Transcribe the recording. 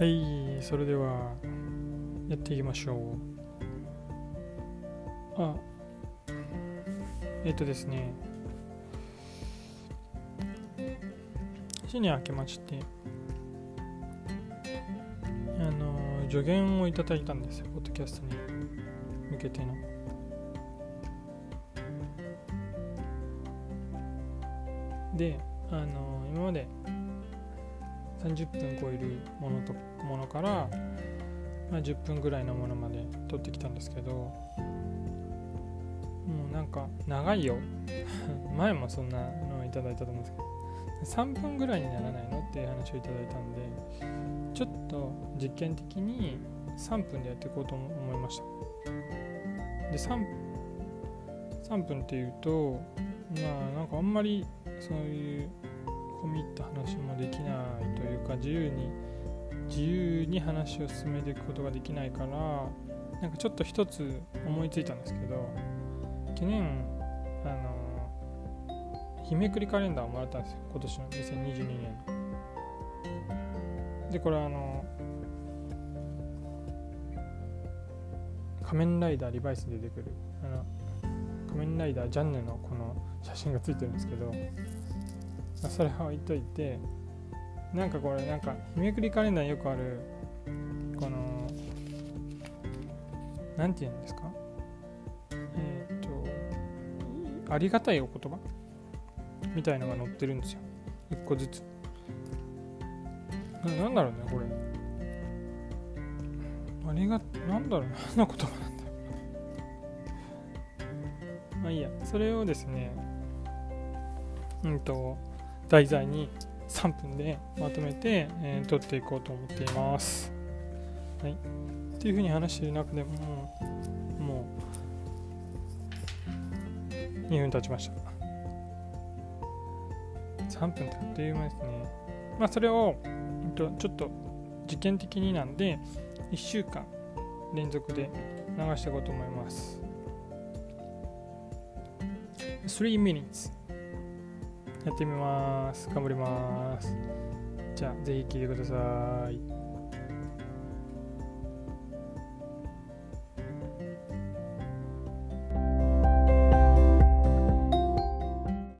はいそれではやっていきましょう。あえっ、とですね。新年明けましてあの助言をいただいたんですよポッドキャストに。向けての。であの今まで30分超えるものとものから、まあ、10分ぐらいのものまで撮ってきたんですけどもうなんか長いよ。前もそんなのをいただいたと思うんですけど3分ぐらいにならないのっていう話をいただいたんでちょっと実験的に3分でやっていこうと思いました。で 3, 3分っていうとまあなんかあんまりそういう込みった話もできないというか自由に自由に話を進めていくことができないからなんかちょっと一つ思いついたんですけど去年あの日めくりカレンダーをもらったんですよ今年の2022年のでこれあの仮面ライダーリバイスで出てくる。あの仮面ライダージャンヌのこの写真がついてるんですけどそれは置いといてなんかこれなんか日めくりカレンダーによくあるこのなんて言うんですか？えっ、とありがたいお言葉？みたいのが載ってるんですよ。一個ずつ。ななんだろうねこれ。ありがなんだろう何の言葉なんだ。ろうまあいいや。それをですねうんと題材に3分でまとめて、えー、撮っていこうと思っています。はい。っていうふうに話している中でもう、もう、2分経ちました。3分ってあっという間ですね。まあ、それを、えっと、ちょっと実験的になんで、1週間連続で流していこうと思います。3 minutes やってみます。頑張ります。じゃあ、ぜひ聴いてください。